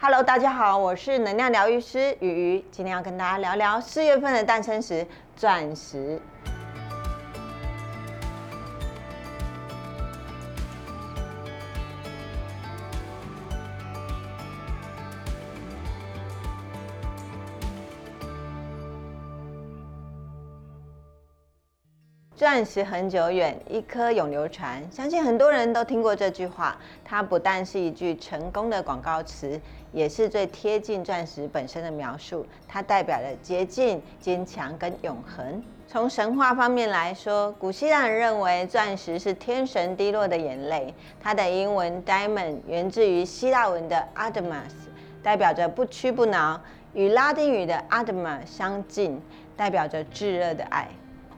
Hello，大家好，我是能量疗愈师雨鱼，今天要跟大家聊聊四月份的诞生石——钻石。钻石恒久远，一颗永流传。相信很多人都听过这句话。它不但是一句成功的广告词，也是最贴近钻石本身的描述。它代表了洁净、坚强跟永恒。从神话方面来说，古希腊人认为钻石是天神滴落的眼泪。它的英文 diamond 源自于希腊文的 adamas，代表着不屈不挠，与拉丁语的 adama 相近，代表着炙热的爱。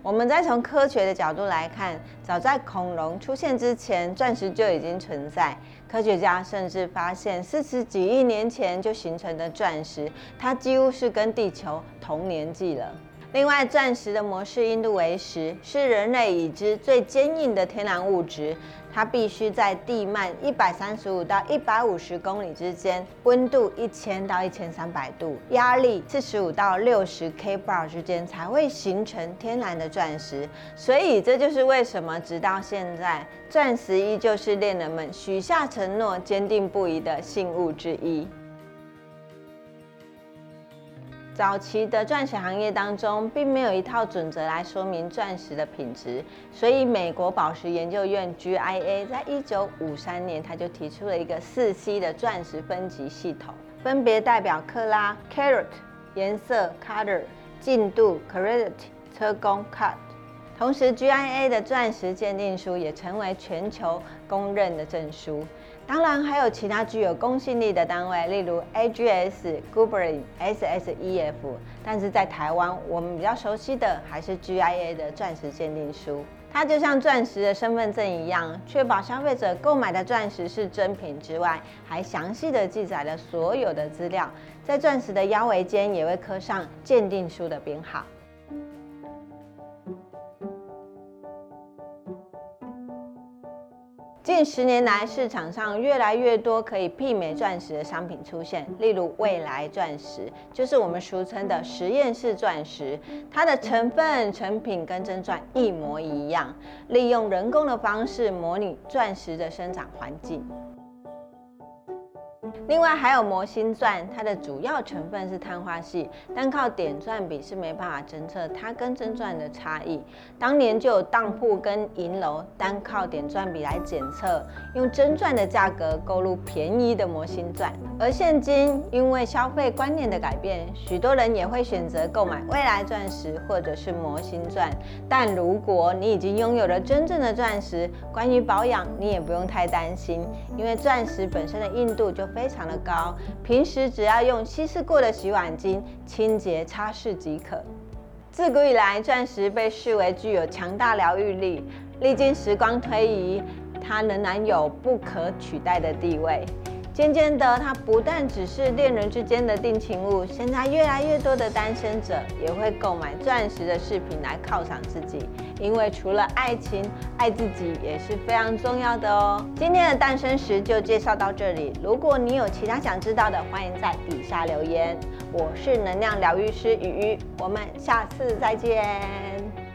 我们再从科学的角度来看，早在恐龙出现之前，钻石就已经存在。科学家甚至发现，四十几亿年前就形成的钻石，它几乎是跟地球同年纪了。另外，钻石的模式硬度为十，是人类已知最坚硬的天然物质。它必须在地幔一百三十五到一百五十公里之间，温度一千到一千三百度，压力四十五到六十 k bar 之间才会形成天然的钻石。所以，这就是为什么直到现在，钻石依旧是恋人们许下承诺、坚定不移的信物之一。早期的钻石行业当中，并没有一套准则来说明钻石的品质，所以美国宝石研究院 GIA 在一九五三年，他就提出了一个四 C 的钻石分级系统，分别代表克拉 （carat）、颜色 （color）、净度 （carat）、车工 （cut）。同时，GIA 的钻石鉴定书也成为全球公认的证书。当然，还有其他具有公信力的单位，例如 AGS、Gubrin、SSEF。但是在台湾，我们比较熟悉的还是 GIA 的钻石鉴定书。它就像钻石的身份证一样，确保消费者购买的钻石是真品之外，还详细的记载了所有的资料。在钻石的腰围间也会刻上鉴定书的编号。近十年来，市场上越来越多可以媲美钻石的商品出现，例如未来钻石，就是我们俗称的实验室钻石。它的成分、成品跟真钻一模一样，利用人工的方式模拟钻石的生长环境。另外还有魔星钻，它的主要成分是碳化系，单靠点钻比是没办法侦测它跟真钻的差异。当年就有当铺跟银楼单靠点钻比来检测，用真钻的价格购入便宜的魔星钻。而现今因为消费观念的改变，许多人也会选择购买未来钻石或者是魔星钻。但如果你已经拥有了真正的钻石，关于保养你也不用太担心，因为钻石本身的硬度就非。常常的高，平时只要用稀释过的洗碗巾清洁擦拭即可。自古以来，钻石被视为具有强大疗愈力，历经时光推移，它仍然有不可取代的地位。渐渐的，它不但只是恋人之间的定情物，现在越来越多的单身者也会购买钻石的饰品来犒赏自己，因为除了爱情，爱自己也是非常重要的哦。今天的诞生石就介绍到这里，如果你有其他想知道的，欢迎在底下留言。我是能量疗愈师雨雨，我们下次再见。